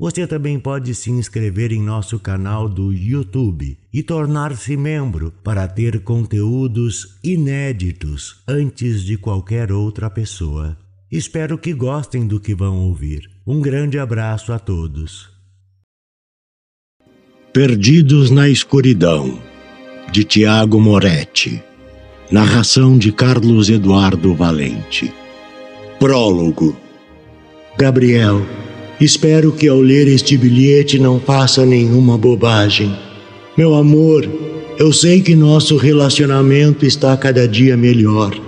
Você também pode se inscrever em nosso canal do YouTube e tornar-se membro para ter conteúdos inéditos antes de qualquer outra pessoa. Espero que gostem do que vão ouvir. Um grande abraço a todos. Perdidos na Escuridão, de Tiago Moretti. Narração de Carlos Eduardo Valente. Prólogo. Gabriel Espero que ao ler este bilhete não faça nenhuma bobagem. Meu amor, eu sei que nosso relacionamento está cada dia melhor.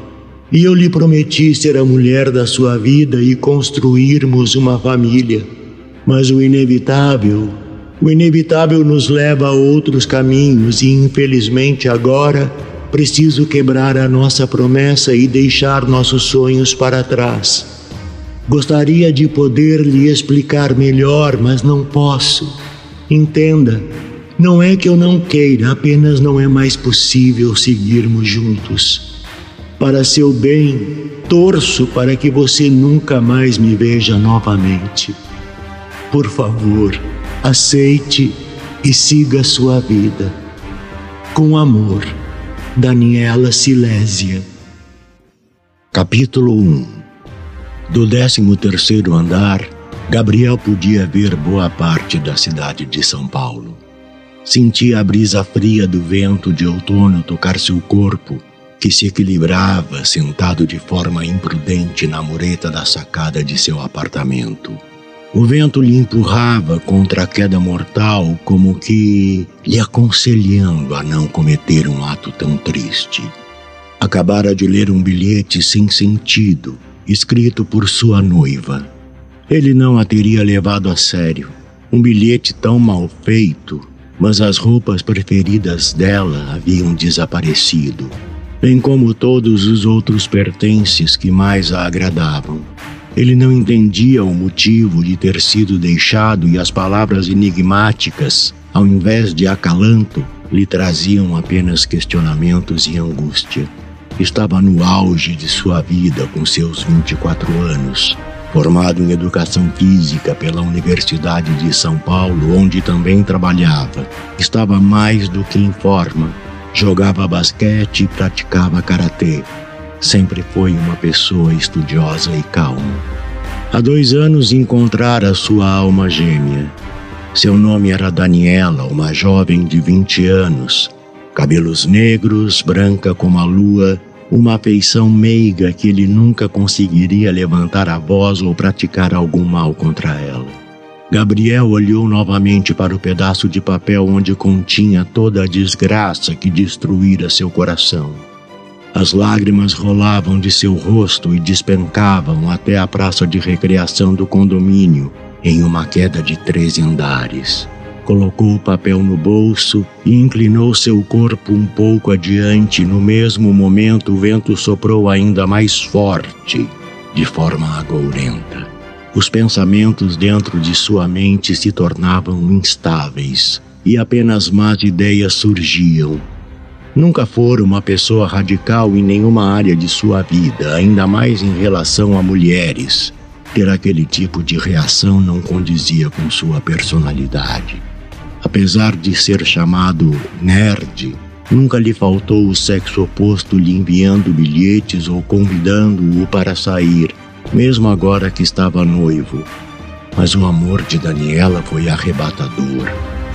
E eu lhe prometi ser a mulher da sua vida e construirmos uma família. Mas o inevitável, o inevitável nos leva a outros caminhos e infelizmente agora preciso quebrar a nossa promessa e deixar nossos sonhos para trás. Gostaria de poder lhe explicar melhor, mas não posso. Entenda, não é que eu não queira, apenas não é mais possível seguirmos juntos. Para seu bem, torço para que você nunca mais me veja novamente. Por favor, aceite e siga sua vida. Com amor, Daniela Silésia. Capítulo 1 do 13 terceiro andar, Gabriel podia ver boa parte da cidade de São Paulo. Sentia a brisa fria do vento de outono tocar seu corpo, que se equilibrava sentado de forma imprudente na mureta da sacada de seu apartamento. O vento lhe empurrava contra a queda mortal, como que lhe aconselhando a não cometer um ato tão triste. Acabara de ler um bilhete sem sentido escrito por sua noiva. Ele não a teria levado a sério. Um bilhete tão mal feito, mas as roupas preferidas dela haviam desaparecido, bem como todos os outros pertences que mais a agradavam. Ele não entendia o motivo de ter sido deixado e as palavras enigmáticas, ao invés de acalanto, lhe traziam apenas questionamentos e angústia. Estava no auge de sua vida com seus 24 anos. Formado em educação física pela Universidade de São Paulo, onde também trabalhava, estava mais do que em forma. Jogava basquete e praticava karatê. Sempre foi uma pessoa estudiosa e calma. Há dois anos encontrara sua alma gêmea. Seu nome era Daniela, uma jovem de 20 anos, cabelos negros, branca como a lua, uma afeição meiga que ele nunca conseguiria levantar a voz ou praticar algum mal contra ela. Gabriel olhou novamente para o pedaço de papel onde continha toda a desgraça que destruíra seu coração. As lágrimas rolavam de seu rosto e despencavam até a praça de recreação do condomínio, em uma queda de treze andares colocou o papel no bolso e inclinou seu corpo um pouco adiante. No mesmo momento, o vento soprou ainda mais forte, de forma agourenta. Os pensamentos dentro de sua mente se tornavam instáveis e apenas más ideias surgiam. Nunca fora uma pessoa radical em nenhuma área de sua vida, ainda mais em relação a mulheres. Ter aquele tipo de reação não condizia com sua personalidade. Apesar de ser chamado nerd, nunca lhe faltou o sexo oposto lhe enviando bilhetes ou convidando-o para sair, mesmo agora que estava noivo. Mas o amor de Daniela foi arrebatador.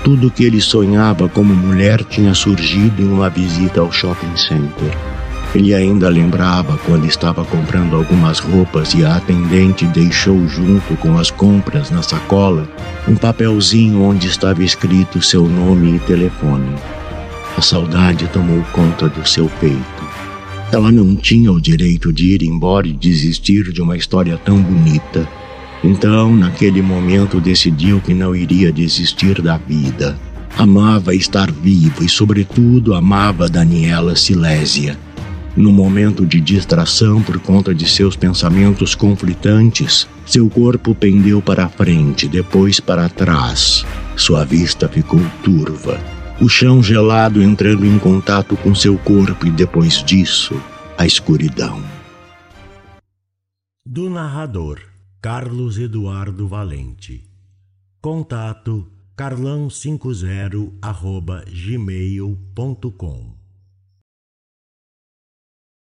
Tudo que ele sonhava como mulher tinha surgido em uma visita ao shopping center. Ele ainda lembrava quando estava comprando algumas roupas e a atendente deixou junto com as compras na sacola um papelzinho onde estava escrito seu nome e telefone. A saudade tomou conta do seu peito. Ela não tinha o direito de ir embora e desistir de uma história tão bonita. Então, naquele momento, decidiu que não iria desistir da vida. Amava estar vivo e, sobretudo, amava Daniela Silésia No momento de distração por conta de seus pensamentos conflitantes, seu corpo pendeu para a frente, depois para trás. Sua vista ficou turva. O chão gelado entrando em contato com seu corpo e depois disso, a escuridão. Do narrador Carlos Eduardo Valente. Contato carlão50 arroba gmail.com